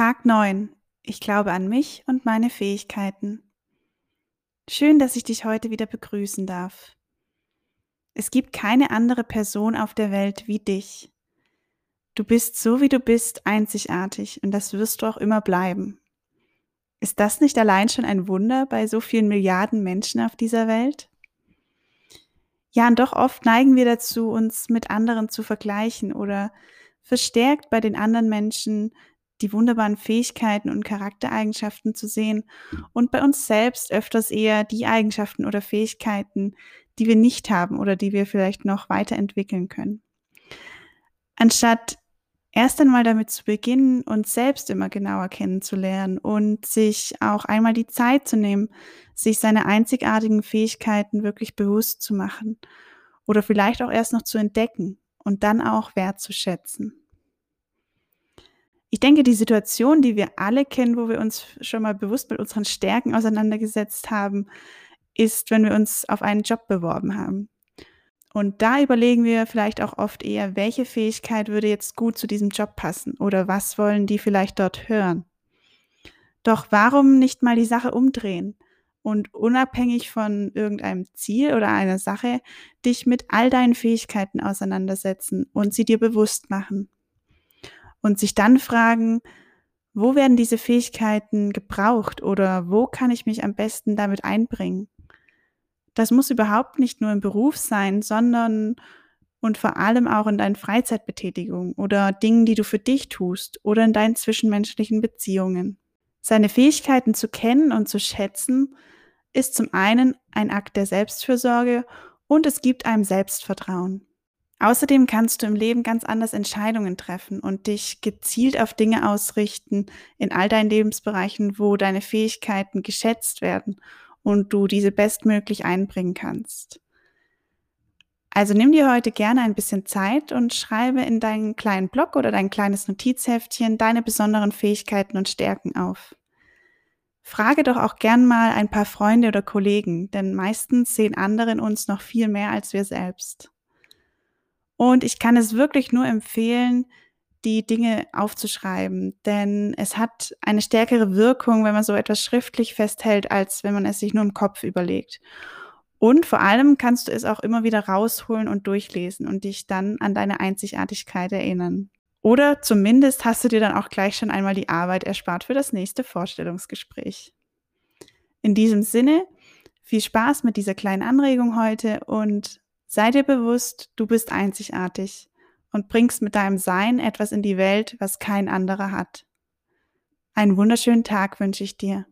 Tag 9. Ich glaube an mich und meine Fähigkeiten. Schön, dass ich dich heute wieder begrüßen darf. Es gibt keine andere Person auf der Welt wie dich. Du bist so wie du bist einzigartig und das wirst du auch immer bleiben. Ist das nicht allein schon ein Wunder bei so vielen Milliarden Menschen auf dieser Welt? Ja, und doch oft neigen wir dazu, uns mit anderen zu vergleichen oder verstärkt bei den anderen Menschen die wunderbaren Fähigkeiten und Charaktereigenschaften zu sehen und bei uns selbst öfters eher die Eigenschaften oder Fähigkeiten, die wir nicht haben oder die wir vielleicht noch weiterentwickeln können. Anstatt erst einmal damit zu beginnen, uns selbst immer genauer kennenzulernen und sich auch einmal die Zeit zu nehmen, sich seine einzigartigen Fähigkeiten wirklich bewusst zu machen oder vielleicht auch erst noch zu entdecken und dann auch wertzuschätzen. Ich denke, die Situation, die wir alle kennen, wo wir uns schon mal bewusst mit unseren Stärken auseinandergesetzt haben, ist, wenn wir uns auf einen Job beworben haben. Und da überlegen wir vielleicht auch oft eher, welche Fähigkeit würde jetzt gut zu diesem Job passen oder was wollen die vielleicht dort hören. Doch warum nicht mal die Sache umdrehen und unabhängig von irgendeinem Ziel oder einer Sache dich mit all deinen Fähigkeiten auseinandersetzen und sie dir bewusst machen? Und sich dann fragen, wo werden diese Fähigkeiten gebraucht oder wo kann ich mich am besten damit einbringen? Das muss überhaupt nicht nur im Beruf sein, sondern und vor allem auch in deinen Freizeitbetätigungen oder Dingen, die du für dich tust oder in deinen zwischenmenschlichen Beziehungen. Seine Fähigkeiten zu kennen und zu schätzen, ist zum einen ein Akt der Selbstfürsorge und es gibt einem Selbstvertrauen. Außerdem kannst du im Leben ganz anders Entscheidungen treffen und dich gezielt auf Dinge ausrichten in all deinen Lebensbereichen, wo deine Fähigkeiten geschätzt werden und du diese bestmöglich einbringen kannst. Also nimm dir heute gerne ein bisschen Zeit und schreibe in deinen kleinen Blog oder dein kleines Notizheftchen deine besonderen Fähigkeiten und Stärken auf. Frage doch auch gern mal ein paar Freunde oder Kollegen, denn meistens sehen andere in uns noch viel mehr als wir selbst. Und ich kann es wirklich nur empfehlen, die Dinge aufzuschreiben, denn es hat eine stärkere Wirkung, wenn man so etwas schriftlich festhält, als wenn man es sich nur im Kopf überlegt. Und vor allem kannst du es auch immer wieder rausholen und durchlesen und dich dann an deine Einzigartigkeit erinnern. Oder zumindest hast du dir dann auch gleich schon einmal die Arbeit erspart für das nächste Vorstellungsgespräch. In diesem Sinne, viel Spaß mit dieser kleinen Anregung heute und Sei dir bewusst, du bist einzigartig und bringst mit deinem Sein etwas in die Welt, was kein anderer hat. Einen wunderschönen Tag wünsche ich dir.